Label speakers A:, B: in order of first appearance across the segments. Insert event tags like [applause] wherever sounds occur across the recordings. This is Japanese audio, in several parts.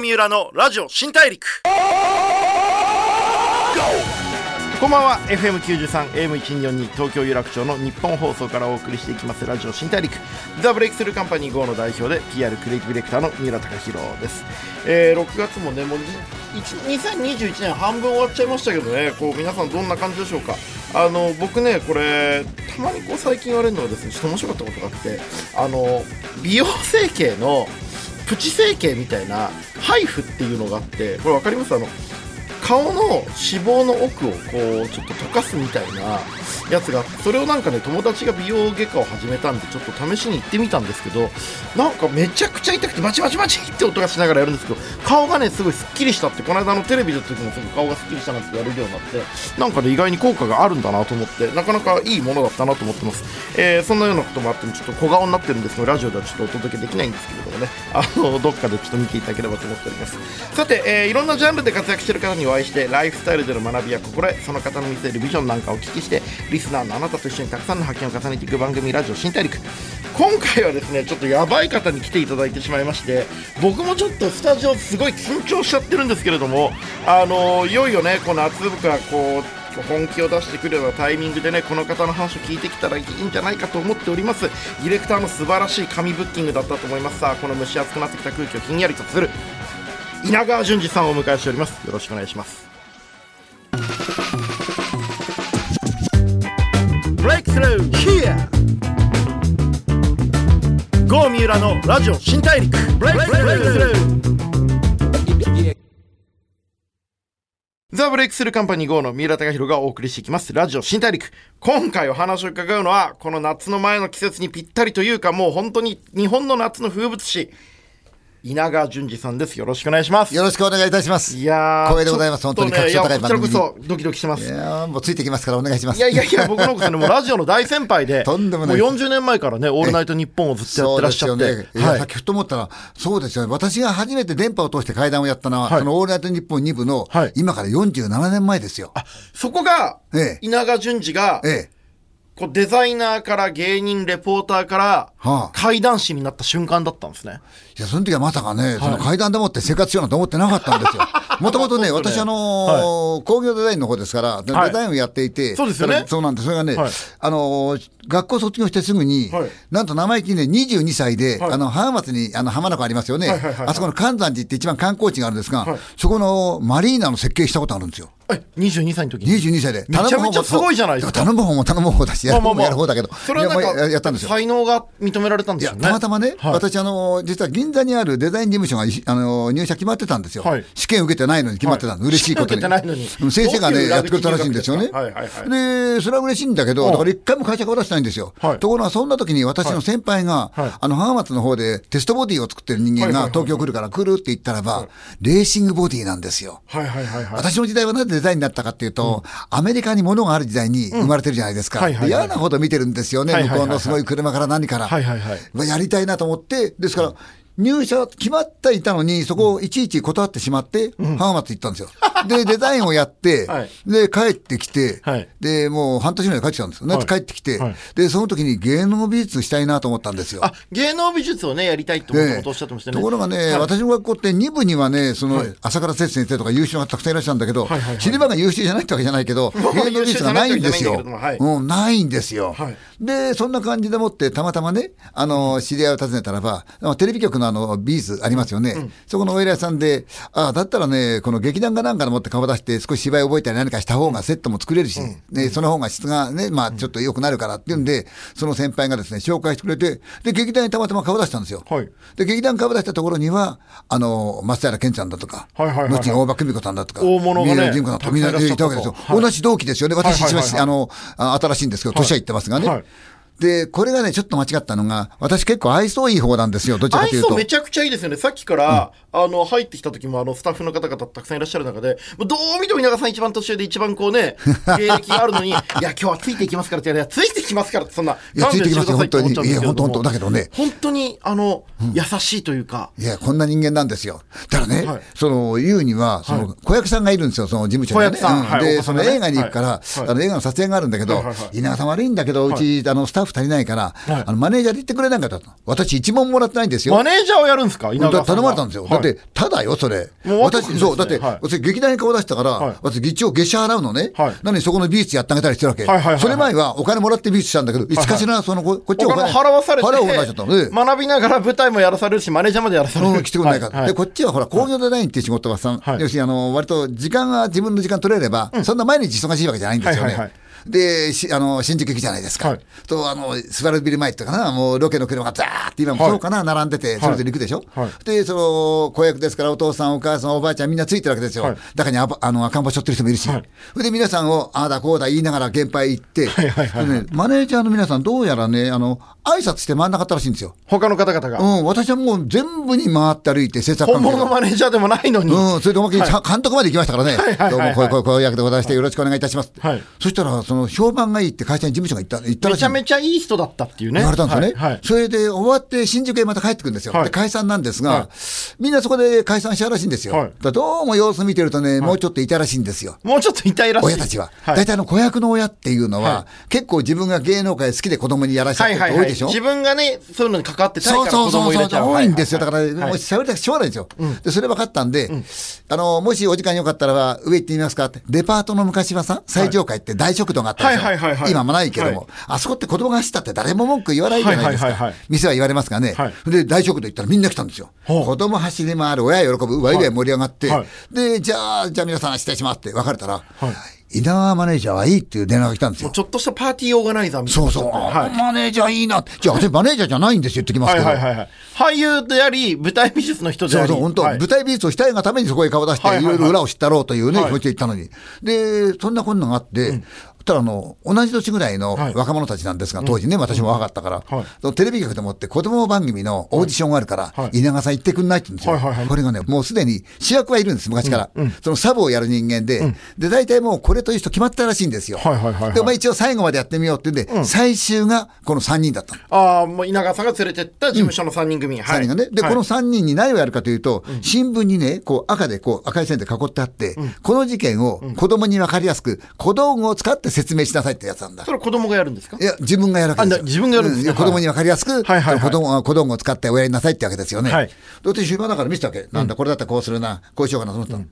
A: 三浦のラジオ新大陸。こんばんは。FM93 AM1242 東京有楽町の日本放送からお送りしていきますラジオ新大陸。ザ・ブレイクスルーカンパニー GO の代表で PR クリエイティブディレクターの三浦貴大です、えー、6月もねもう2021年半分終わっちゃいましたけどね。こう皆さんどんな感じでしょうか。あの僕ねこれたまにこう最近言われるのはですねちょっと面白かったことがあってあの美容整形のプチ整形みたいなハイフっていうのがあってこれ分かります？あの顔の脂肪の奥をこうちょっと溶かすみたいなやつがあってそれをなんかね友達が美容外科を始めたんでちょっと試しに行ってみたんですけどなんかめちゃくちゃ痛くてバチバチバチって音がしながらやるんですけど顔がねすごいすっきりしたってこの間のテレビの時もすぐ顔がすっきりしたなんて言われるようになってなんかね意外に効果があるんだなと思ってなかなかいいものだったなと思ってます、えー、そんなようなこともあってちょっと小顔になってるんですけどラジオではちょっとお届けできないんですけれどもね。あのどっかでちょっと見ていただければと思っております。さて、えー、いろんなジャンルで活躍してる方にはお会いしてライフスタイルでの学びや心得その方の見せるビジョンなんかをお聞きしてリスナーのあなたと一緒にたくさんの発見を重ねていく番組ラジオ新大陸。今回はですねちょっとやばい方に来ていただいてしまいまして僕もちょっとスタジオすごい緊張しちゃってるんですけれどもあのいよいよねこの夏僕がこう本気を出してくるようなタイミングでねこの方の話を聞いてきたらいいんじゃないかと思っております。ディレクターの素晴らしい紙ブッキングだったと思います。さあこの蒸し暑くなってきた空気をひんやりとする。稲川淳二さんをお迎えしております。よろしくお願いします。ブレイクスルー Here. GO 三浦のラジオ新大陸。ブレイクスルーザ・ブレイクスルーカンパニー GO の三浦貴大がお送りしていきます。ラジオ新大陸。今回お話を伺うのは、この夏の前の季節にぴったりというか、もう本当に日本の夏の風物詩、稲川淳二さんです。よろしくお願いします。
B: よろしくお願いいたします。
A: いや
B: 光栄でございます。本当に格調高い番組
A: に。こそドキドキしてます。
B: いやもうついてきますからお願いします。
A: いやいやいや、僕のこそね、もうラジオの大先輩で、
B: とんでもない
A: もう40年前からね、オールナイトニッポンをずっとやってらっしゃって。
B: ね、いや、さっきふと思ったら、そうですよね。私が初めて電波を通して会談をやったのは、はい、そのオールナイトニッポン2部の、はい、今から47年前ですよ。
A: あ、そこが、ええ、稲川淳二が、ええ、こうデザイナーから芸人、レポーターから、怪談師になった瞬間だったんですね。
B: いや、その時はまさかね、その階段でもって生活しようなんて思ってなかったんですよ。[laughs] もともとね、私、あの工業デザインの方ですから、デザインをやっていて、
A: そうですよね。
B: そうなんです。それがね、あの学校卒業してすぐに、なんと生意気にね、22歳で、あの、浜松に、あの、浜名湖ありますよね。あそこの関山寺って一番観光地があるんですが、そこのマリーナの設計したことあるんですよ。
A: え、22歳の時に
B: ?22 歳で。
A: めちゃめちゃすごいじゃないですか。
B: 頼む方も頼む方だし、やる方もやる方だけど。
A: それはなんか、やったんですよ。才能が認められたんですよね。
B: たまたまね、私、あの、実は銀座にあるデザイン事務所が、あの、入社決まってたんですよ。試験受けてないのに決まってたの。嬉しいことに。先生がね、やってくれたらしいんですよね。で、それは嬉しいんだけど、だから一回も会社から出してないんですよ。ところが、そんな時に私の先輩が、あの、浜松の方でテストボディを作ってる人間が東京来るから来るって言ったらば、レーシングボディなんですよ。私の時代はなぜデザインになったかっていうと、アメリカに物がある時代に生まれてるじゃないですか。嫌なこと見てるんですよね。向こうのすごい車から何から。やりたいなと思って、ですから、入社決まっていたのに、そこをいちいち断ってしまって、浜松行ったんですよ。で、デザインをやって、[laughs] で、帰ってきて、で、もう半年ぐらい帰ってきたんですよ。夏帰ってきて、で、その時に芸能美術したいなと思ったんですよ。
A: あ、芸能美術をね、やりたいってことおっしゃってましたね。
B: ところがね、私の学校って2部にはね、その、朝倉節先生とか優秀なたくさんいらっしゃるんだけど、知り場が優秀じゃないってわけじゃないけど、[laughs] 芸能美術がないんですよ。うん、ないんですよ。で、そんな感じでもって、たまたまね、あの、知り合いを訪ねたらば、テレビ局のあの、ビーズありますよね。うん、そこのお偉いさんで、ああ、だったらね、この劇団かなんかでもって顔出して、少し芝居覚えたり何かした方がセットも作れるし、うん、ね、その方が質がね、まあちょっと良くなるからっていうんで、その先輩がですね、紹介してくれて、で、劇団にたまたま顔出したんですよ。
A: はい、
B: で、劇団顔出したところには、あの、松平健ちゃんだとか、後に大場久美子さんだとか、
A: 大物がね、
B: さんとかみんなでいたわけですよ。同じ同期ですよね。私一番、あの、新しいんですけど、年は行ってますがね。はいで、これがね、ちょっと間違ったのが、私結構愛想いい方なんですよ、どちらかというと。
A: 愛想めちゃくちゃいいですよね。さっきから、うん、あの、入ってきた時も、あの、スタッフの方々たくさんいらっしゃる中で、どう見ても稲川さん一番年上で一番こうね、[laughs] 経歴があるのに、いや、今日はついていきますからって言われついてきますからって、そんな。
B: いや、ついてきますよ、本当に。いや、本当本当だけどね。
A: 本当に、あの、うん、優しいというか。
B: いや、こんな人間なんですよ。だからね、はい、その、言うには、その、子役さんがいるんですよ、その事務所に、ね。
A: 子役さん。
B: で、その映画に行くから、あの、映画の撮影があるんだけど、稲川さん悪いんだけど、うち、あの、スタッフフ足りないから、はい、あのマネージャーで言ってくれないかと。私一問もらってないんですよ。
A: マネージャーをやるんですか？
B: 頼まれたんですよ。だって、ただよ、それ。私、そう、だって、私劇団に顔出したから、私議長月謝払うのね。なのにそこの美術やってあげたりしてるわけ。それ前はお金もらって美術したんだけど、いつかしら、その、こっちお
A: 金払わされて、払うなっちゃったの学びながら舞台もやらされるし、マネージャーまでやらされる。
B: 来てくれないか。で、こっちはほら、工業デザインっていう仕事はさ、要するにあの、割と時間が自分の時間取れれば、そんな毎日忙しいわけじゃないんですよね。で、あの、新宿駅じゃないですか。はい、と、あの、スバルビル前ってかな、もうロケの車がザーって今もそうかな、はい、並んでて、それぞれ行くでしょ？はい、で、その、子役ですから、お父さん、お母さん、おばあちゃん、みんなついてるわけですよ。中にああの赤ん坊しょってる人もいるし。で、皆さんを、ああだこうだ言いながら現場行って、マネージャーの皆さん、どうやらね、あの、挨拶して回んなかったらしいんですよ。
A: 他の方々が。
B: うん、私はもう全部に回って歩いて、制
A: 作本物のマネージャーでもないのに。
B: うん、それでおまけに、監督まで行きましたからね。どうも、こういう、こういう役でございまして、よろしくお願いいたします。そしたら、その、評判がいいって会社に事務所が言った言った
A: らしいめちゃめちゃいい人だったっていうね。
B: 言われたんですよね。はいはい、それで終わって新宿へまた帰ってくるんですよ。はい、で解散なんですが、みんなそこで解散したらしいんですよ。どうも様子見てるとね、もうちょっと痛らしいんですよ。
A: もうちょっと痛いらしい。
B: 親たちは。大体の子役の親っていうのは、結構自分が芸能界好きで子供にやらせてる人多いでしょ、
A: 自分がね、そういうのに関わってたいから子供入れちゃう。
B: 多いんですよ。だから、もう喋りたくしょうがないんですよ。で、それ分かったんで、あの、もしお時間よかったら上行ってみますかって。デパートの昔はさ、最上階って大食堂があったんですよ。今もないけども。あそこって子供が走ったって誰も文句言わないじゃないですか。店は言われますからね。はい、で、大食堂行ったらみんな来たんですよ。子供走り回る、親喜ぶ、わいわい盛り上がって、はい、で、じゃあ、じゃあ皆さん失礼しますって別れたら、稲川マネージャーはいいっていう電話が来たんですよ。
A: ちょっとしたパーティーオーガナイザーみ
B: たいな。そうそう。はい、マネージャーいいな。じゃあ、私マネージャーじゃないんですよ、言ってきますけど。はいはいはい、
A: 俳優であり、舞台美術の人であり。
B: そうそう、本当、はい、舞台美術をしたいがためにそこへ顔出して、いろいろ裏を知ったろうというね、気持ちで言ったのに。で、そんなこんながあって、うんたらあの同じ年ぐらいの若者たちなんですが、当時ね、私も若かったから、テレビ局でもって子供番組のオーディションがあるから、稲川さん行ってくんないって言うんですよ。これがね、もうすでに主役はいるんです、昔から。そのサブをやる人間で、で、大体もうこれという人決まったらしいんですよ。で、まあ一応最後までやってみようって言うんで、最終がこの3人だった
A: ああ、もう稲川さんが連れてった事務所の3人組。
B: 3人がね。で、この3人に何をやるかというと、新聞にね、こう赤でこう赤い線で囲ってあって、この事件を子供に分かりやすく小道具を使って説明しなさいってやつなんだ。
A: それは子供がやるんですか？
B: いや、自分がやるわけですよ。
A: 自分がやるんですか、
B: うん、子供に分かりやすく、はいはいはい、子供子供を使っておやりなさいってわけですよね。はい。で、終盤だから見せたわけ？なんだ、これだったらこうするな、こうしようかなと思った。うん、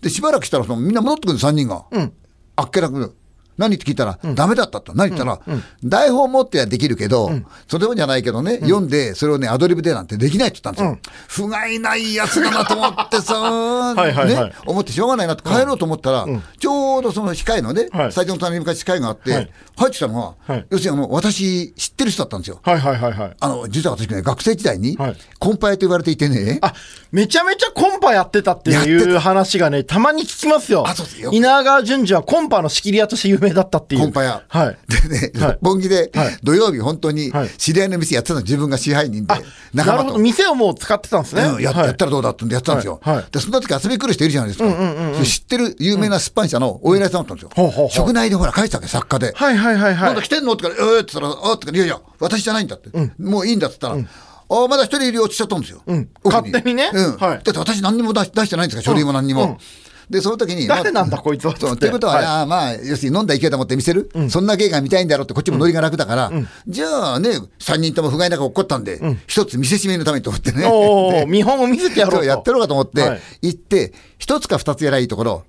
B: で、しばらくしたらそのみんな戻ってくる3人が。うん。あっけなく。何って聞いたら、うん、ダメだったと。何言ったら、うん、台本持ってはできるけど、うん、それもじゃないけどね、読んで、それをね、アドリブでなんてできないって言ったんですよ。不甲斐ないやつだなと思ってさ、[laughs] はいはい、ね、思ってしょうがないなって帰ろうと思ったら、ちょうどその控えのね、スタジオの隣に昔控えがあって、入ってきたのは、要するにあの、私、知ってる人だったんですよ。はいはいはいはい。あの、実は私ね、学生時代に、コンパイと言われていてね。
A: あ、めちゃめちゃコンパやってたっていう話がね、たまに聞きますよ。あ、そうですよ。稲川淳二はコンパの仕切り屋として有名だったっていう。
B: コンパ屋。はい。[laughs] でね、六本木で、土曜日本当に、知り合いの店やってたの自分が支配人で、
A: 仲間と。なるほど、店をもう使ってたんですね。
B: うん、やったらどうだってんでやってたんですよ。で、そんな時遊び来る人いるじゃないですか。知ってる有名な出版社のお偉いさんだったんですよ。職内でほら書いてたわけ、作家で。はいはいはいはい。まだ来てんの？って言ったら、えーって言ったら、あって言ったら、いやいや、私じゃないんだって。もういいんだって言ったら、あまだ一人いるよって言っちゃったんですよ。
A: うん、勝手にね。
B: うん。はい。だって私何にも出してないんですか、書類も何にも。で、その時に。
A: 誰なんだ、こいつは。
B: ということは、まあ、要するに飲んだ勢いと思って見せる、うん、そんな芸が見たいんだろうって、こっちもノリが楽だから、うん、じゃあね、3人とも不甲斐なく起こったんで、一、うん、つ見せしめのためにと思ってね。
A: お見本を見せてやろうと。
B: やってろうかと思って、行って、一つか二つやらいいところ、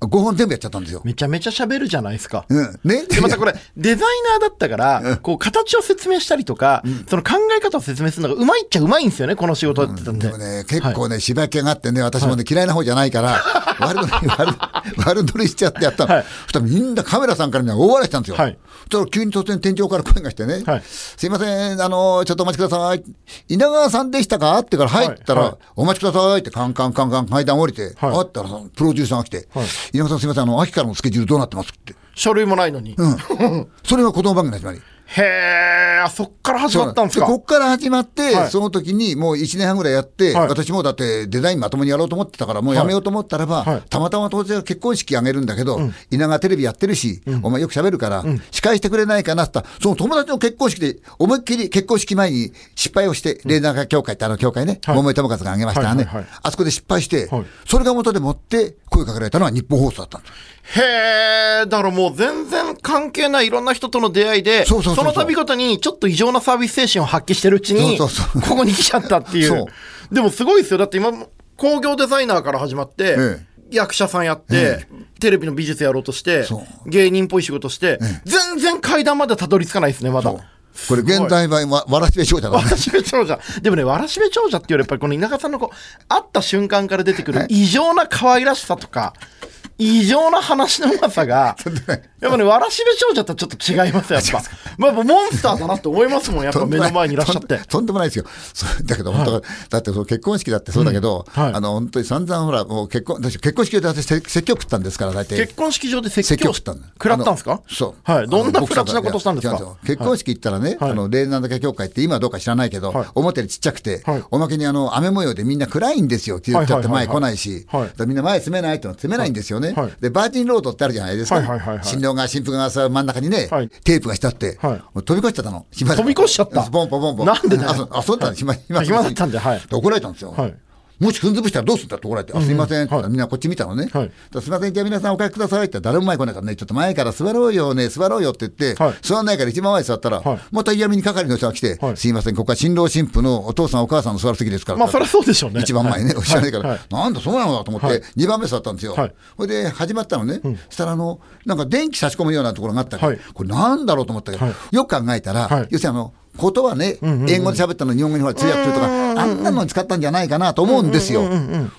B: 5本全部やっちゃったんですよ。
A: めちゃめちゃ喋るじゃないですか。
B: うん。ね？
A: で、またこれ、デザイナーだったから、こう、形を説明したりとか、その考え方を説明するのがうまいっちゃうまいんですよね、この仕事やってたんで。でも
B: ね、結構ね、芝木があってね、私もね、嫌いな方じゃないから、悪乗り、悪、[laughs] 悪乗りしちゃってやったの。そしたらみんなカメラさんからみんな大笑いしたんですよ。はい。そしたら急に突然天井から声がしてね、すいません、あの、ちょっとお待ちください。稲川さんでしたか？ってから入ったら、お待ちくださいってカンカンカンカン階段降りて、あったらプロデューサーが来て、稲川さんすいません、あの、秋からのスケジュールどうなってますって。
A: 書類もないのに。う
B: ん。それが子供番組の始まり。
A: へえ、そっから始まったんです。か
B: こっから始まって、はい、その時にもう1年半ぐらいやって、はい、私もだってデザインまともにやろうと思ってたから、もうやめようと思ったらば、はい、たまたま当然結婚式あげるんだけど、うん、稲川テレビやってるし、うん、お前よく喋るから、うん、司会してくれないかなってその友達の結婚式で、思いっきり結婚式前に失敗をして、レーダー協会ってあの協会ね、桃井智和があげましたね、あそこで失敗して、それが元でもって声かけられたのは日本放送だったんです。
A: へえ、だからもう全然関係ないいろんな人との出会いで、そうそうその度ごとにちょっと異常なサービス精神を発揮してるうちに、ここに来ちゃったっていう。でもすごいですよ。だって今、工業デザイナーから始まって、ええ、役者さんやって、テレビの美術やろうとして、芸人っぽい仕事して、全然階段までたどり着かないですね、まだ。
B: これ現代版わわらしべ長者だ、
A: ね、わらしべ長者。でもねわらしべ長者っていうよりやっぱりこの稲川さんのこう会った瞬間から出てくる異常な可愛らしさとか異常な話のうまさが、[laughs] やっぱね、わらしべ長者とちょっと違いますやっぱ。まあ、モンスターだなって思いますもん、やっぱ目の前にいらっしゃって。
B: とんでもないですよ。だけど、本当、はい、だってその結婚式だってそうだけど、うん。はい、あの、本当に散々ほら、もう結婚、結婚式で私説教食ったんですから、大体。
A: 結婚式場で説教食ったん食らったんですか？
B: そ
A: う。はい。どんなプラチなことしたんですか？
B: 結婚式行ったらね、あの、霊なんだけ教会って今どうか知らないけど、表でちっちゃくて、おまけにあの、雨模様でみんな暗いんですよって言っちゃって前来ないし、みんな前詰めないっての詰めないんですよね。で、バージンロードってあるじゃないですか。はいはいはいはい、新郎が新婦がさ真ん中にね、はい、テープがしてあって、はい、飛び越しちゃったの。
A: 飛び越しちゃった
B: ポンポンポンポン。
A: なんでだ
B: よ。あ、そうだった暇、
A: 暇。暇だったんで、はい。
B: 怒られたんですよ。はいもし踏ん潰したらどうするんだって怒られて、あすみません。って、みんなこっち見たのね、はい、すみません、じゃあ皆さんお帰りくださいって。誰も前来ないからね、ちょっと前から座ろうよね、座ろうよって言って、はい、座らないから一番前に座ったら、はい、また嫌味に係の人が来て、すみません、ここは新郎新婦のお父さん、お母さんの座る席ですから、
A: まあそりゃそうでしょうね。
B: 一番前ね、おっしゃらないから、なんだ、そうなのだと思って、2番目座ったんですよ。それで始まったのね、そしたらあの、なんか電気差し込むようなところがあったら、これなんだろうと思ったけど、よく考えたら、要するにあの、ことはね、英語で喋ったの日本語に通訳するとか、あんなのに使ったんじゃないかなと思うんですよ。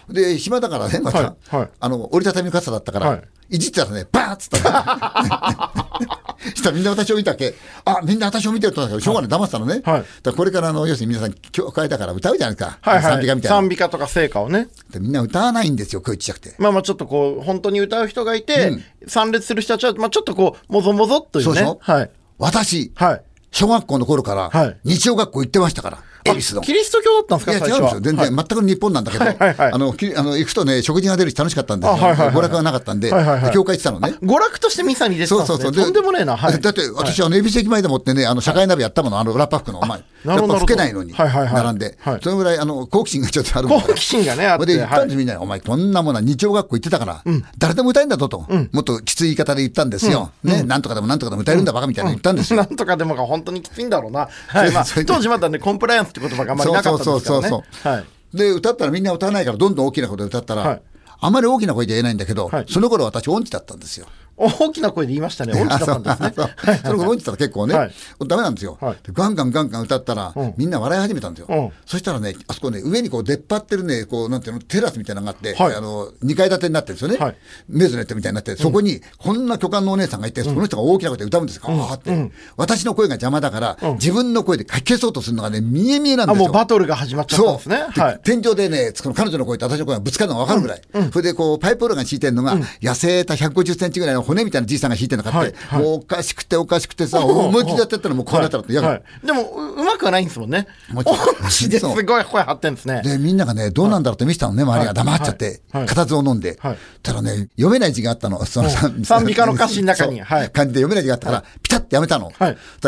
B: で、暇だからね、また、あの、折りたたみ傘だったから、いじったらね、バーッつった [laughs] したらみんな私を見たっけ、あみんな私を見てるとだけど、しょうがない、騙したのね。だこれからの、要するに皆さん、教会だから歌うじゃないですか。賛美歌みたいな。
A: 賛美歌とか聖歌をね。
B: でみんな歌わないんですよ、声ちっちゃくて。
A: まあまあ、ちょっとこう、本当に歌う人がいて、参列する人たちは、まあちょっとこう、もぞもぞっというね。そうでしょ？はい。
B: 私、はい。小学校の頃から、日曜学校行ってましたから。
A: 恵比寿の。キリスト教だったんですか
B: いや、違うんですよ。全然、全く日本なんだけど、あの、あの、行くとね、食事が出るし楽しかったんで、娯楽がなかったんで、教会行ってたのね。
A: 娯楽としてミサに出てたんですね。そうそうそう。とんでもねえな。
B: だって、私、あの、恵比寿駅前でもってね、あの、社会鍋やったもの、あの、裏パックの、前。やっぱ吹けないのに、並んで。そのぐらい、あの、好奇心がちょっとある
A: 好奇心がね、あって。
B: で、言ったんです、みんなお前、こんなものは日曜学校行ってたから、誰でも歌えんだぞと。もっときつい言い方で言ったんですよ。ね、なんとかでもなんとかでも歌えるんだバカみたいな言ったんですよ。
A: なんとかでもが本当にきついんだろうな。[laughs] 当時まだね、コンプライアンスって言葉があんまりなかったですからね。はい。
B: で、歌ったらみんな歌わないから、どんどん大きな声で歌ったら、はい、あまり大きな声で言えないんだけど、はい、その頃私音痴だったんですよ。
A: 大きな声で言いましたね。音痴だったんですね。
B: その頃音痴だったら結構ね、はい、ダメなんですよ、はい、ガンガンガンガン歌ったら、うん、みんな笑い始めたんですよ。うん、そしたらね、あそこね、上にこう出っ張ってるね、こう、なんていうの、テラスみたいなのがあって、はい、あの、2階建てになってるんですよね。はい、メゾネットみたいになって、そこに、こんな巨漢のお姉さんがいて、その人が大きな声で歌うんですよ。うん、って、私の声が邪魔だから、自分の声でかき消そうとするのがね、見え見えなんですよ。
A: もうバトルが始まっちゃったんですね。
B: 天井でね、その彼女の声と私の声がぶつかるのが分かるぐらい。それでこう、パイプオルガン敷いてるのが、痩せた150センチぐらいの骨みたいなじいさんが弾いてるのかって、もうおかしくておかしくてさ、思いっきりやってったらもうこうなったら嫌だ。
A: でも、うまくはないんですもんね。もちろん。すごい声張ってんですね。
B: で、みんながね、どうなんだろうって見せたのね、周りが黙っちゃって、固唾を飲んで。たらね、読めない字があったの。その
A: 賛美歌の歌詞の中に。
B: 漢字で読めない字があったから、ピタッてやめたの。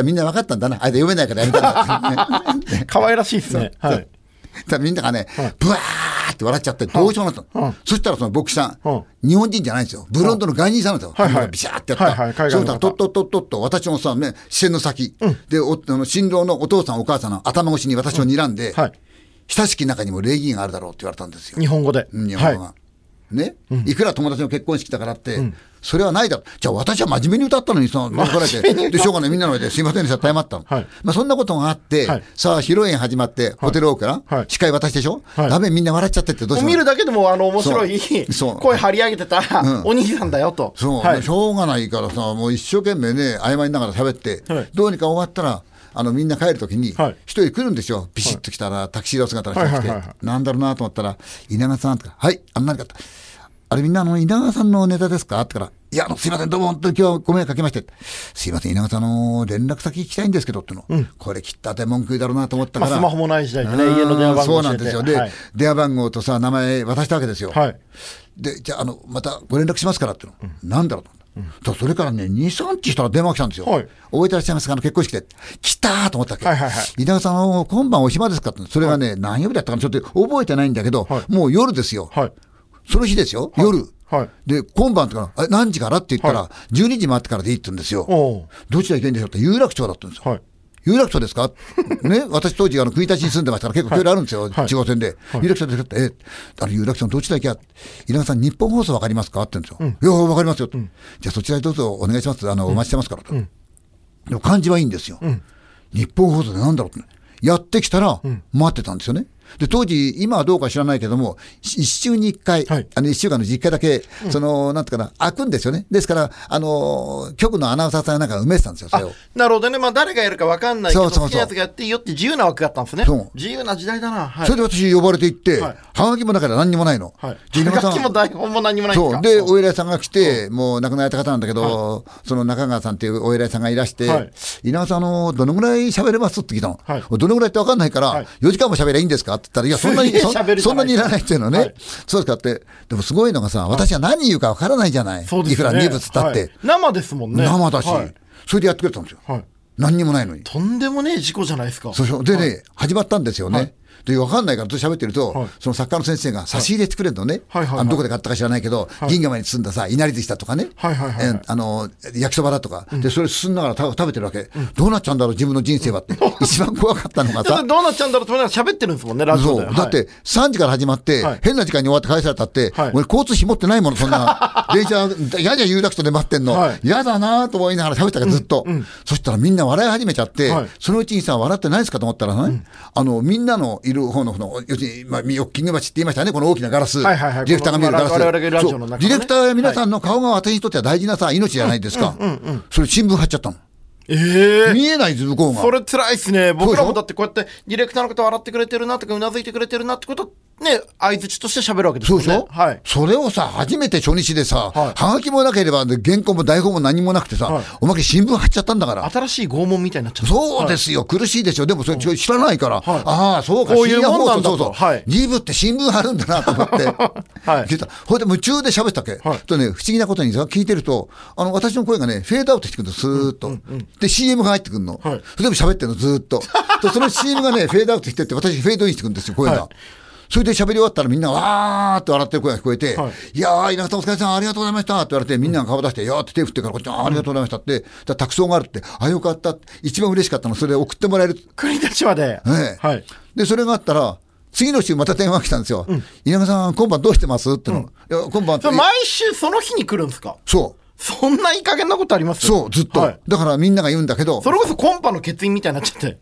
B: みんな分かったんだな。あれで読めないからやめた
A: ん可愛らしいですね。はい。[laughs]
B: みんながね、ブワーって笑っちゃって、どうしようもなったの。そしたらその牧師さん、日本人じゃないんですよ。ブロンドの外人さんなんですよ。はいはい、ビシャーってやった。そうしたら、とっとっとっとっと、私のさ、ね、視線の先、で、おあの新郎のお父さんお母さんの頭越しに私を睨んで、親しき中にも礼儀があるだろうって言われたんですよ。
A: 日本語で。
B: 日本語が。ね、いくら友達の結婚式だからって、それはないだろ。じゃあ私は真面目に歌ったのに、その、怒られて、で、しょうがない、みんなの前ですいませんでした、謝ったの。はい、まあそんなことがあって、はい、さあ、披露宴始まって、ホテルオークラ、はい、司会私でしょ、はい、ダメ、みんな笑っちゃってって、どうしよう？
A: 見るだけでも、あの、面白い、声張り上げてた、お兄さんだよと。
B: そう、しょうがないからさ、もう一生懸命ね、謝りながら喋って、どうにか終わったら、あのみんな帰るときに、一人来るんですよ、ビシッと来たら、タキシード姿の人が来て、なんだろうなと思ったら、稲川さんとか、はい、あんなにかった。あれみんなあの稲川さんのネタですか？ってから、いや、すいません、どうも本当に今日はご迷惑かけまして、すいません、稲川さんの連絡先聞きたいんですけどっての、うん、これ切ったて文句だろうなと思ったから。まあ、
A: スマホもない時代でね、家の電話番号
B: そうなんですよ。で、はい、電話番号とさ、名前渡したわけですよ。はい、で、じゃあ、あの、またご連絡しますからっての、うん、なんだろうと。うん、それからね、2、3日したら電話来たんですよ。はい、覚えてらっしゃいますかあの結婚式で。来たーと思ったわけ。はいはいはい、稲川さん、今晩お暇ですかって。それがね、何曜日だったかなちょっと覚えてないんだけど、もう夜ですよ。その日ですよ、夜。はい、で、今晩とか、何時から？って言ったら、はい、12時回ってからでいいって言うんですよ。どちら行けんでしょうって有楽町だったんですよ。はい。有楽町ですか？[laughs] ね、私当時、あの、国立に住んでました。から結構距離あるんですよ、はい、地方線で。はい、有楽町ですか？って、え、あの、有楽町のどちら行きゃ、稲川さん、日本放送わかりますか？って言うんですよ。うん、いや、わかりますよ、うん、じゃあそちらへどうぞお願いします。あの、お待ちしてますからと。うん、でも漢字はいいんですよ。日本放送でなんだろうって。やってきたら、待ってたんですよね。で、当時、今はどうか知らないけども、一週に一回、はい、あの、一週間の実家だけ、うん、その、なんていうかな、開くんですよね。ですから、あの、局のアナウンサーさんなんか埋めてたんですよ、それを。
A: なるほどね。まあ、誰がやるか分かんないけど、そうそうそう好きなやつがやっていいよって自由な枠があったんですね。そう。自由な時代だな。
B: はい、それで私呼ばれていって、はい、はがきもだから何にもないの。
A: はい。はがきも台本も何にもないそ
B: う。で、お偉いさんが来て、もう亡くなられた方なんだけど、その中川さんっていうお偉いさんがいらして、はい、稲川さん、あの、どのぐらい喋れますって聞いたの。はい。どのぐらいって分かんないから、はい、4時間も喋ればいいんですかって言ったら、[laughs] いや、そんなに、そんなにいらないっていうのね、はい、そうですかって、でもすごいのがさ、私は何言うかわからないじゃない、はい、いくら名物だって、はい、
A: 生ですもんね。
B: 生だし、それでやってくれたんですよ。何にもないのに。
A: とんでもねえ事故じゃないですか。
B: そう。でね、始まったんですよね。で、分かんないからと喋ってると、はい、その作家の先生が差し入れてくれるのね、はいあのどこで買ったか知らないけど、はい、銀河に包んださ、いなり寿司だとかね、はいはいはい、あの焼きそばだとか、うん、でそれ進んながら食べてるわけ、うん、どうなっちゃうんだろう、自分の人生はって、[laughs] 一番怖かったのがさ、[laughs]
A: どうなっちゃうんだろうって思いながら喋ってるんですもんね、ラジオで。
B: だって3時から始まって、変な時間に終わって返されたって、俺、交通費持ってないもの、そんな、[laughs] 電車、やじゃ有楽町で待ってんの、嫌、だなと思いながら喋ったから、ずっと、うん、そしたらみんな笑い始めちゃって、そのうちにさ、笑ってないですかと思ったらね、あのみんなのいる方の要するに、まあ、よく金魚町って言いましたね、この大きなガラス、はいはいはい、ディレクターが見るガラス、ラジオの中、ね、ディレクターや皆さんの顔が私にとっては大事なさ、命じゃないですか、うんうんうん、それ、新聞貼っちゃったの。えー、見えない図向こうが。
A: それ辛いっすね。僕らもだってこうやってディレクターの方笑ってくれてるなとかうなずいてくれてるなってことね、相づちとして喋るわけですよね。そうでしょ？
B: はい。それをさ、初めて初日でさ、はい、はがきもなければ、原稿も台本も何もなくてさ、はい、おまけ新聞貼っちゃったんだから。
A: 新しい拷問みたいになっちゃった。
B: そうですよ、はい、苦しいですよ。でもそれ知らないから、はい、ああ、そうか、こういうもんなんだそうそう。はい。2部って新聞貼るんだなと思って。[laughs] はい。聞いた。ほいで夢中で喋ったっけ？はい。とね、不思議なことにさ、聞いてると、あの、私の声がね、フェードアウトしてくるの、スーッと。うんうん、で、CM が入ってくるの。はい。それでも喋ってるの、ずーっと。[laughs] その CM がね、フェードアウトしてって、私フェードインしてくるんですよ、声が。はいそれで喋り終わったらみんなわーって笑ってる声が聞こえて、はい、いやー、稲田お疲れさんありがとうございましたって言われて、みんなが顔出して、やーって手振ってからこっち、ありがとうございましたって、うん、託送があるって、あ、よかった、一番嬉しかったの、それで送ってもらえる。
A: 国立まで。
B: ね、はい。で、それがあったら、次の週また電話来たんですよ。うん、稲田さん、今晩どうしてます？っての。うん、い
A: や、今晩毎週その日に来るんですか？
B: そう。
A: そんないい加減なことあります？
B: そう、ずっと、はい、だからみんなが言うんだけど。
A: それこそコンパの欠員みたいになっちゃって。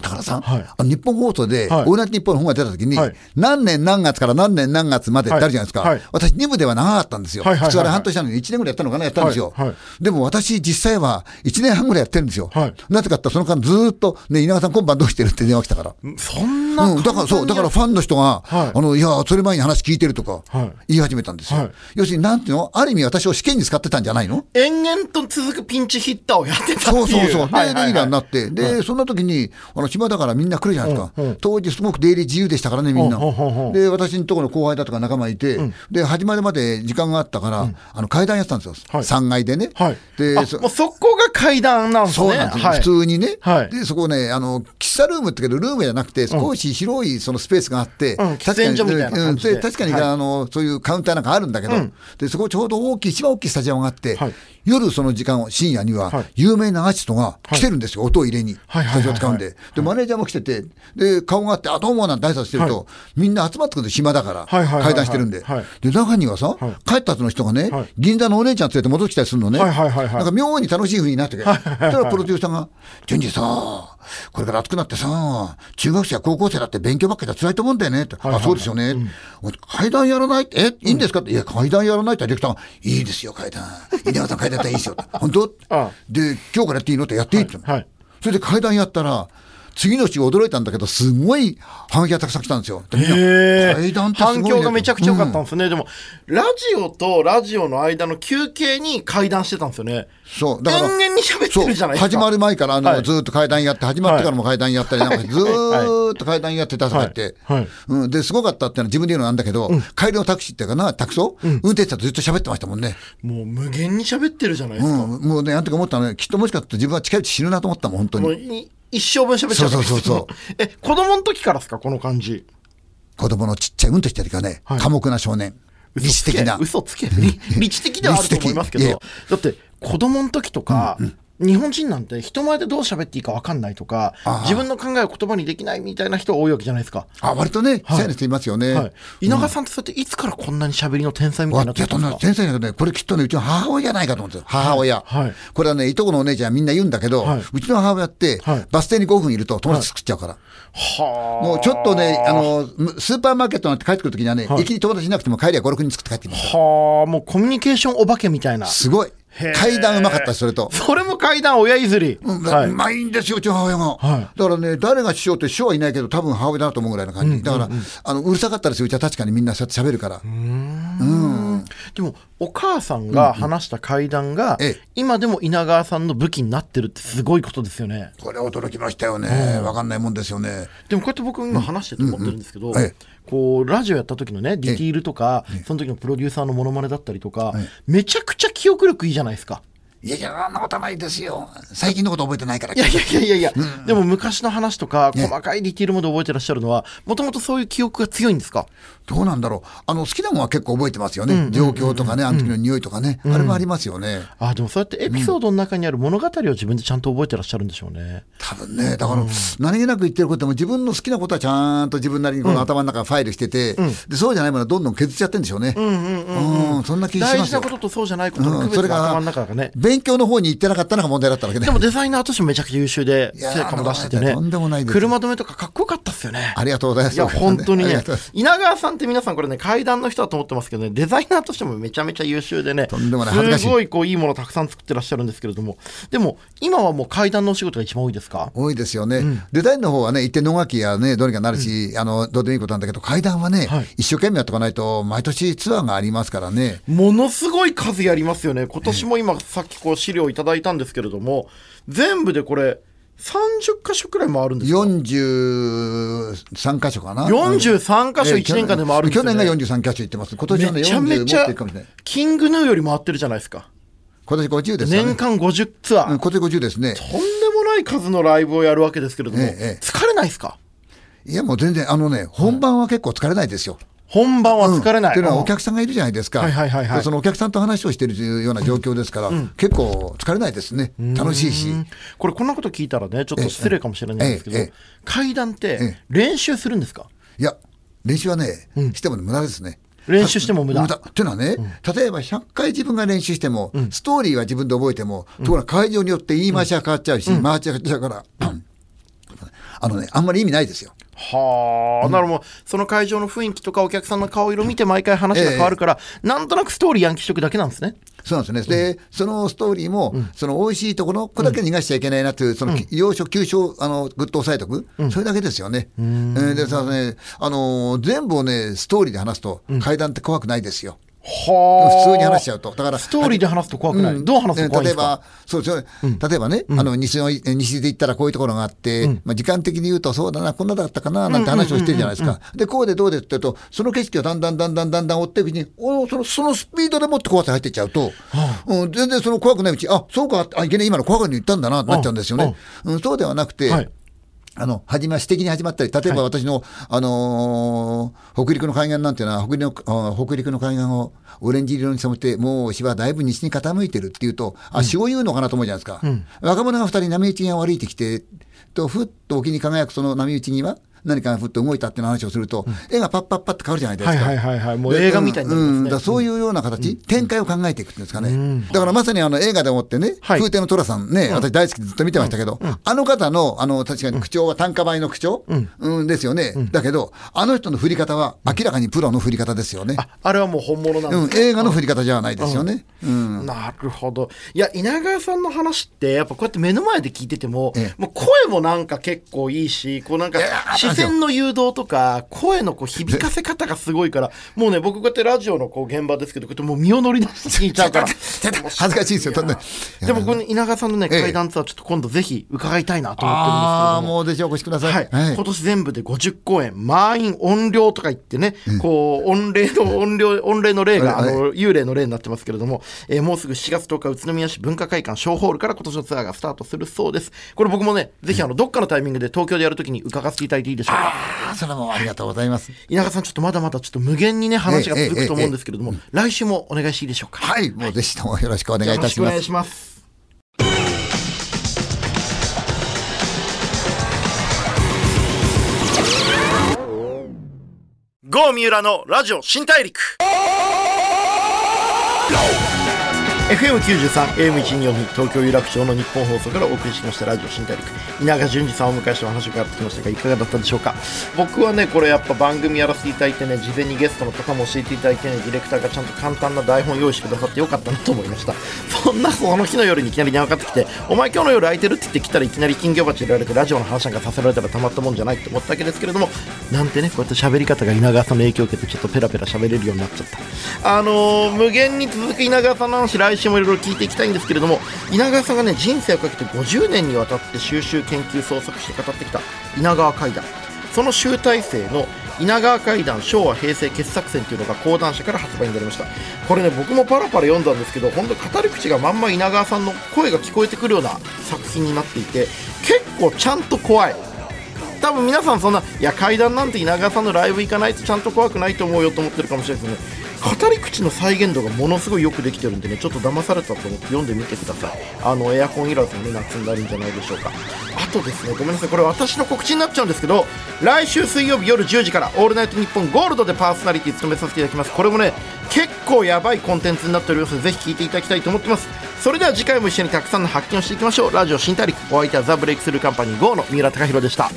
B: だからさ、はい、あの日本放送で、はい、オールナイト日本の本が出たときに、はい、何年何月から何年何月までってあるじゃないですか、はい、私、2部では長かったんですよ、はいはいはいはい、半年なのに1年ぐらいやったのかな、やったんですよ、でも私、実際は1年半ぐらいやってるんですよ、なぜかってその間、ずっと、ね、稲川さん、今晩どうしてるって電話来たから、
A: そんな、
B: うん、だからそう、だからファンの人が、あのいや、それ前に話聞いてるとか、言い始めたんですよ、要するに、なんていうの、ある意味、私を試験に使ってたんじゃないの？
A: 延々と続くピンチヒッターをやってたそう
B: そうそう、で、レギュラーになって、で、そんな時に、あの暇だからみんな来るじゃないですか、うんうん、当時すごく出入り自由でしたからね、みんな。で、私のところの後輩だとか仲間いて、うん、で、始まるまで時間があったから、うん、あの階段やってたんですよ、はい、3階でね。はい、
A: でそもうそこが階段なんですね。そうなんです、
B: はい、普通にね。はい、で、そこね、あの喫茶ルームってけど、ルームじゃなくて、少し広いそのスペースがあって、
A: うん、確かに、うん、
B: 確かに、あのそういうカウンターなんかあるんだけど、でそこちょうど大きい、一番大きいスタジオがあって、夜その時間、深夜には、有名なアーティストが来てるんですよ、音を入れに、スタジオ使うんで。で、マネージャーも来てて、で、顔があって、あ、どうもなんて挨拶してると、はい、みんな集まってくるんで、暇だから、階段してるんで。で、中にはさ、帰った後の人がね、銀座のお姉ちゃん連れて戻ってきたりするのね。なんか妙に楽しいふうになってて、そしたらプロデューサーが、淳二さ、これから暑くなってさ、中学生や高校生だって勉強ばっかりで辛いと思うんだよね。って、あ、そうですよね、うん、階段やらない？え、いいんですか？って、いや、階段やらないってディレクターが、いいですよ、階段。稲川さん階段やったらいいですよ。[laughs] 本当で、今日からやっていいの？ってやっていいって、はいはい、それで階段やったら、次の日驚いたんだけど、すごい反響がたくさん来たんですよ。
A: 階段って反響がめちゃくちゃ良かったんですね、うん、でも、ラジオとラジオの間の休憩に階段してたんですよね。
B: そう、
A: だから。延々に喋ってるじゃないですか。
B: 始まる前から、あの、はい、ずっと階段やって、始まってからも階段やったり、なんかずーっと階段やってたとかって、はい、うん。で、すごかったってのは自分で言うのなんだけど、うん、帰りのタクシーっていうかな、タクソ、うん、運転手さんとずっと喋ってましたもんね。
A: もう無限に喋ってるじゃないですか。
B: うん、もうね、なんてか思ったのね、きっともしかしたら自分は近いうち死ぬなと思ったもん、本当に。
A: 一生分喋っちゃう
B: そうそうそう [laughs]
A: え、子供の時からですか、この感じ。
B: 子供のちっちゃい、うんとした時はね、はい、寡黙な少年。理知的な。
A: 嘘つけ。理知 [laughs] 的。ではあると思いますけど、だって子供の時とか、日本人なんて人前でどう喋っていいか分かんないとか、自分の考えを言葉にできないみたいな人多いわけじゃないですか。
B: あ割とね、そういう人いますよね。はい、
A: 稲川さんってそうやっていつからこんなに喋りの天才みたいにな
B: 天才だけどね、これきっとね、うちの母親じゃないかと思うんですよ。母親。はい、これはね、いとこのお姉ちゃんみんな言うんだけど、はい、うちの母親って、バス停に5分いると友達作っちゃうから。はもうちょっとね、あの、スーパーマーケットなんて帰ってくるときにはね、行きに友達いなくても帰りは5、6人作って帰ってきます。
A: はあ、もうコミュニケーションお化けみたいな。
B: すごい。階段うまかったそれと。
A: それも階段親譲り。
B: うまいんですよ、うちの母親が。はい、だからね、誰が師匠って師匠はいないけど、多分母親だと思うぐらいな感じ。だから、あの、うるさかったですよ、うちは確かにみんなそうやって喋るから。うん。
A: でも、お母さんが話した階段が、今でも稲川さんの武器になってるってすごいことですよね。
B: これ驚きましたよね。わかんないもんですよね。
A: でもこうやって僕今話してて思ってるんですけど、こうラジオやった時のねディティールとか、その時のプロデューサーのものまねだったりとか、めちゃくちゃ記憶力いいじゃないですか。
B: いやいや、あんなことないですよ。最近のこと覚えてないから。
A: いやいやいやいやいや、[laughs] うん、でも昔の話とか、細かいディティールまで覚えてらっしゃるのは、もともとそういう記憶が強いんですか？
B: どうなんだろう。あの、好きなものは結構覚えてますよね。状況とかね、あの時の匂いとかね。うん、あれもありますよね。
A: あ、でもそうやってエピソードの中にある物語を自分でちゃんと覚えてらっしゃるんでしょうね。
B: 多分ね、だから、何気なく言ってることも自分の好きなことはちゃんと自分なりにこの頭の中ファイルしてて、でそうじゃないものはどんどん削っちゃってるんでしょうね。うんうんうん、そんな気がします
A: 大事なこととそうじゃないことの区別が頭の中がね。
B: 勉強の方に行ってなかったのが問題だったわけね。
A: でもデザイナーとしてもめちゃくちゃ優秀で、成果も出しててね。とんでもないです。車止めとかかっこよかったっすよね。
B: ありがとうございます。いや、
A: 本当にね。稲川さんって皆さんこれね、階段の人だと思ってますけどね、デザイナーとしてもめちゃめちゃ優秀でね、
B: とんでもない
A: すごいこういいものたくさん作ってらっしゃるんですけれども、でも、今はもう階段のお仕事が一番多いですか？
B: 多いですよね。うん、デザインの方はね、一定能楽器やね、どうにかなるし、うん、あの、どうでもいいことなんだけど、階段はね、はい、一生懸命やっておかないと、毎年ツアーがありますからね。
A: ものすごい数やりますよね。今年も今、さっきこう資料いただいたんですけれども、全部でこれ、30箇所くらい回るんですか
B: ？43箇所かな
A: ？43箇所1年間で回るんです
B: よ、ね、去年が43箇所行ってます。今年はね、40
A: めちゃめちゃ、キングヌーより回ってるじゃないですか。
B: 今年50ですね。
A: 年間50ツアー。
B: うん、今年50ですね。
A: とんでもない数のライブをやるわけですけれども、ええ、疲れないですか
B: いや、もう全然、あのね、本番は結構疲れないですよ。
A: 本番は疲れない。
B: っていうのはお客さんがいるじゃないですか。はいはいはいはい、そのお客さんと話をしているような状況ですから、うん、結構疲れないですね。楽しいし。
A: これこんなこと聞いたらね、ちょっと失礼かもしれないんですけど、階段って練習するんですか？
B: いや、練習はね、しても無駄ですね。
A: 練習しても無駄。無駄。
B: っていうのはね、うん、例えば100回自分が練習しても、うん、ストーリーは自分で覚えても、ところが会場によって言い回しが変わっちゃうし、うん、回しが変わっちゃうから、[clears throat] あのね、あんまり意味ないですよ。
A: はあ、なるほど、その会場の雰囲気とかお客さんの顔色見て毎回話が変わるから、えー、なんとなくストーリー暗記しとくだけなんですね。
B: そうなんですね。で、そのストーリーも、その美味しいところ、これだけ逃がしちゃいけないなという、その要所、急所、あの、ぐっと押さえとく、それだけですよね。えー、でさね、あの全部をね、ストーリーで話すと、階段って怖くないですよ。は普通に話しちゃうと。だから、
A: ストーリーで話すと怖くない？うん、どう話すと怖いんですか？
B: 例えば、そうですよ、うん、例えばね、うん、あの西の、西で行ったらこういうところがあって、まあ、時間的に言うと、そうだな、こんなだったかな、なんて話をしてるじゃないですか。で、こうでどうでって言うと、その景色をだんだんだんだんだんだん追っていくうちに、おそのそのスピードでもって怖さ入っていっちゃうと、はあ、うん、全然その怖くないうち、あそうか、あいけない、今の怖くに言ったんだな、なっちゃうんですよね。うん、そうではなくて、はいあの、始ま、私的に始まったり、例えば私の、はい、あのー、北陸の海岸なんていうのは、北陸の北陸の海岸をオレンジ色に染めて、もう詩はだいぶ西に傾いてるっていうと、あ、詩を言うのかなと思うじゃないですか。うん、若者が二人波打ち際を歩いてきて、と、ふっと沖に輝くその波打ち際、何かがふっと動いたっていう話をすると、うん、絵がパッパッパッと変わるじゃないですか。はいはいはい、もう映画みたいになりますね。うん、だそういうような形、うん、展開を考えていくんですかね。うん、だからまさにあの映画でもってね、はい、風天の寅さんね、私大好きでずっと見てましたけど、あの方の、あの、確かに口調は単価倍の口調、うん。ですよね。だけど、あの人の振り方は明らかにプロの振り方ですよね。
A: ああれはもう本物なん
B: ですか、映画の振り方じゃないですよね。
A: なるほど。いや、稲川さんの話って、やっぱこうやって目の前で聞いてても、ええ、もう声もなんか結構いいし、こうなんか視線の誘導とか、声のこう響かせ方がすごいから、もうね、僕こうやってラジオのこう現場ですけど、こうやってもう身を乗り出して聞いちゃうから。
B: 恥ずかしいですよ、で
A: でも、この稲川さんのね、怪談ツアー、ちょっと今度ぜひ伺いたいなと思ってるんですけどあ
B: あ、もうぜひお越しください。
A: はい。今年全部で50公演、満員音量とか言ってね、こう、音霊の、音量、音霊の霊が、あの、幽霊の霊になってますけれども、えもうすぐ4月10日、宇都宮市文化会館小ホールから今年のツアーがスタートするそうです。これ僕もね、ぜひあの、どっかのタイミングで東京でやるときに伺わせていただいていいでしょうか？
B: あそれもありがとうございます。
A: 稲川さんちょっとまだまだちょっと無限にね話が続くと思うんですけれども、来週もお願いしていいでしょうか？
B: はいもうぜひともよろしくお願いいたします、お願いします
A: 郷三浦のラジオ新大陸 FM93、AM124 に東京有楽町の日本放送からお送りしましたラジオ新大陸。稲川淳二さんをお迎えしてお話を伺ってきましたが、いかがだったでしょうか？僕はね、これやっぱ番組やらせていただいてね、事前にゲストの方も教えていただいてね、ディレクターがちゃんと簡単な台本用意してくださってよかったなと思いました。そんな、その日の夜にいきなり電話かかってきて、お前今日の夜空いてるって言って来たらいきなり金魚鉢入れられてラジオの話なんかさせられたらたまったもんじゃないって思ったわけですけれども、なんてね、こうやって喋り方が稲川さんの影響を受けてちょっとペラペラ喋れるようになっちゃった。あのー、無限に続く稲川さんの話来週もいろいろ聞いていきたいんですけれども稲川さんがね人生をかけて50年にわたって収集研究創作して語ってきた稲川階段その集大成の稲川階段昭和平成傑作選というのが講談社から発売になりました。これね僕もパラパラ読んだんですけど本当語り口がまんま稲川さんの声が聞こえてくるような作品になっていて結構ちゃんと怖い。多分皆さんそんないや階段なんて稲川さんのライブ行かないとちゃんと怖くないと思うよと思ってるかもしれないですね。語り口の再現度がものすごいよくできてるんでねちょっと騙されたと思って読んでみてください。あのエアコンいらずのね夏になるんじゃないでしょうか。あとですねごめんなさいこれ私の告知になっちゃうんですけど来週水曜日夜10時から「オールナイトニッポンゴールド」でパーソナリティ務めさせていただきます。これもね結構やばいコンテンツになっておりますのでぜひ聞いていただきたいと思ってます。それでは次回も一緒にたくさんの発見をしていきましょう。ラジオ新大陸お相手はザ・ブレイクスルーカンパニー GO の三浦貴大でした。